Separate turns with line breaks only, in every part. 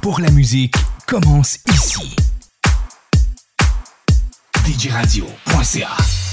Pour la musique commence ici. DJRadio.ca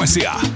Murcia.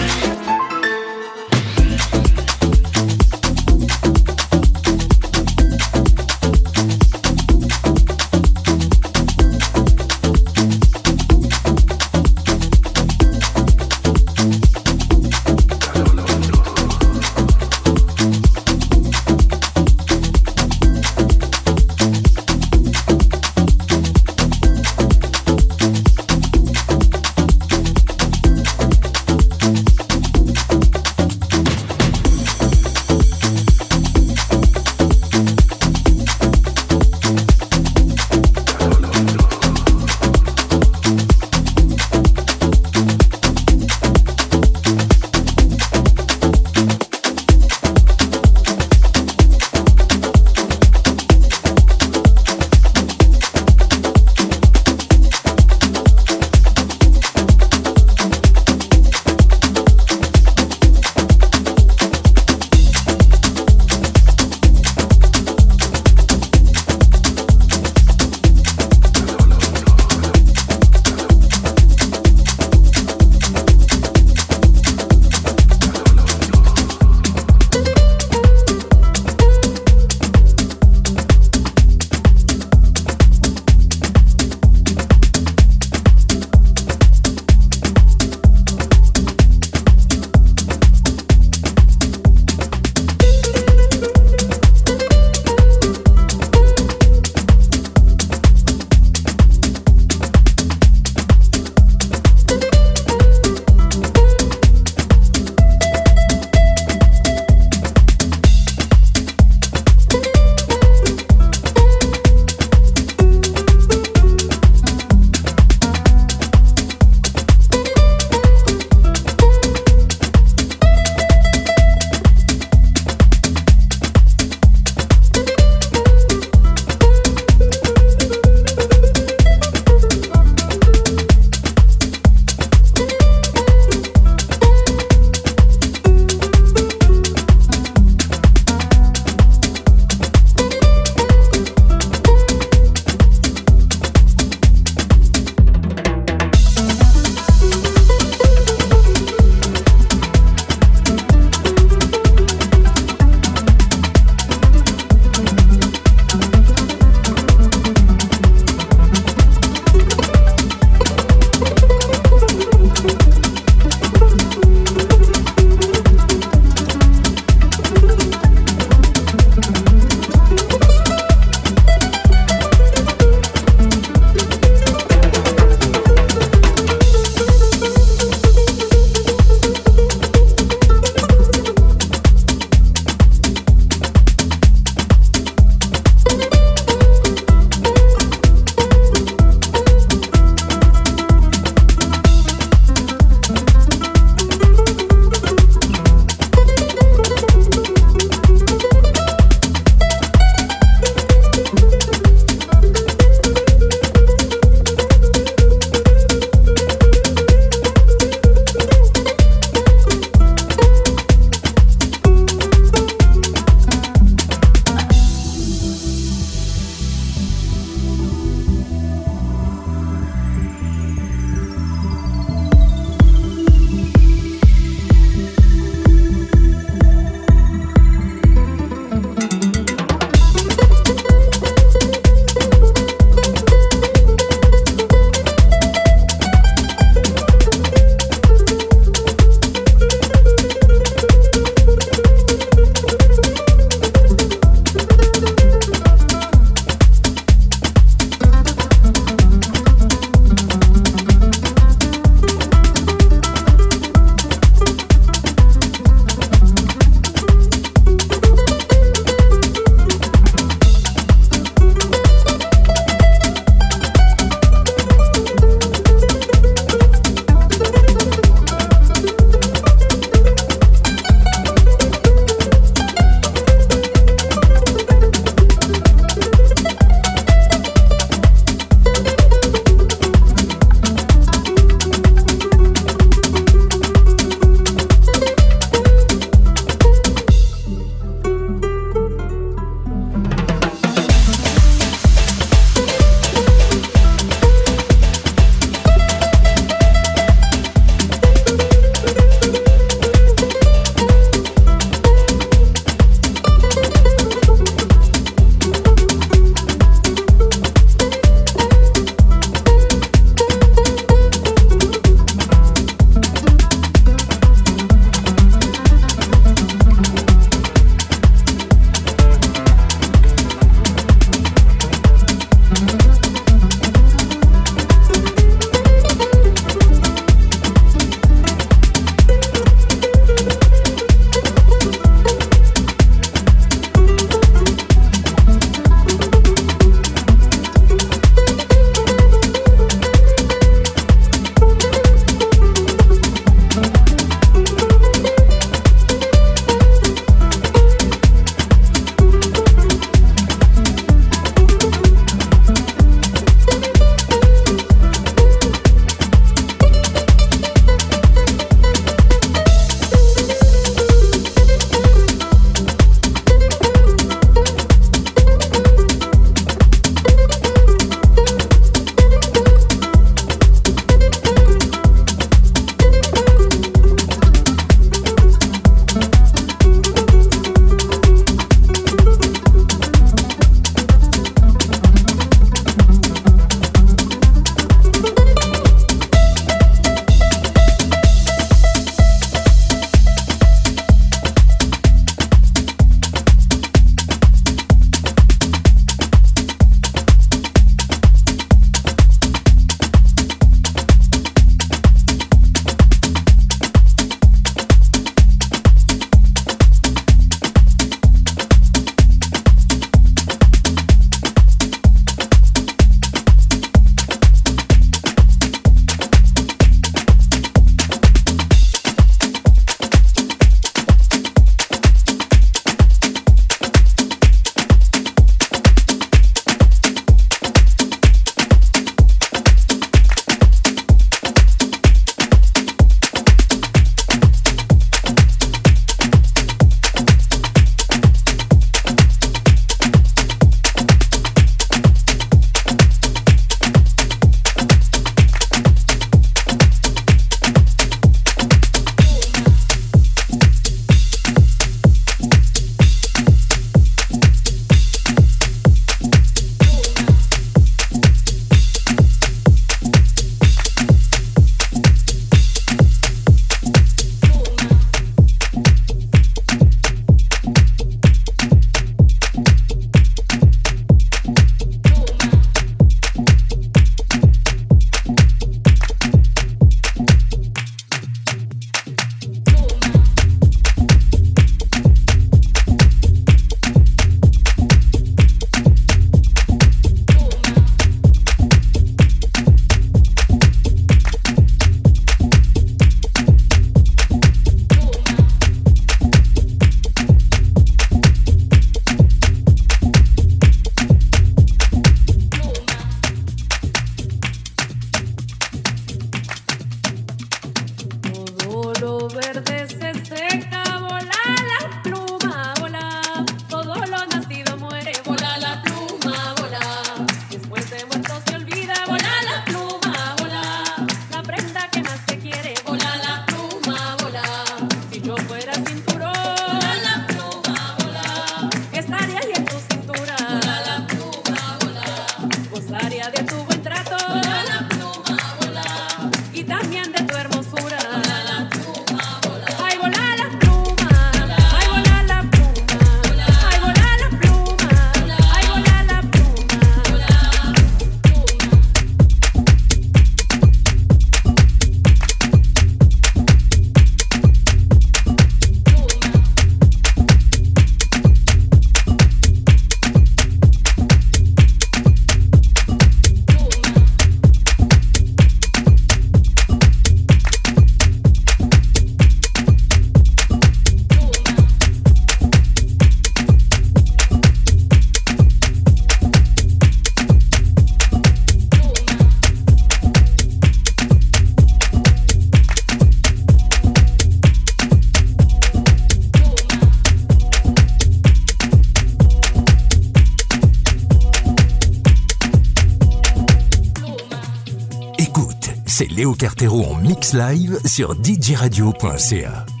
Cartero en mix live sur djradio.ca.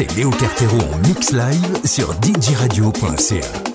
c'est Léo Cartero en mix live sur djradio.ca.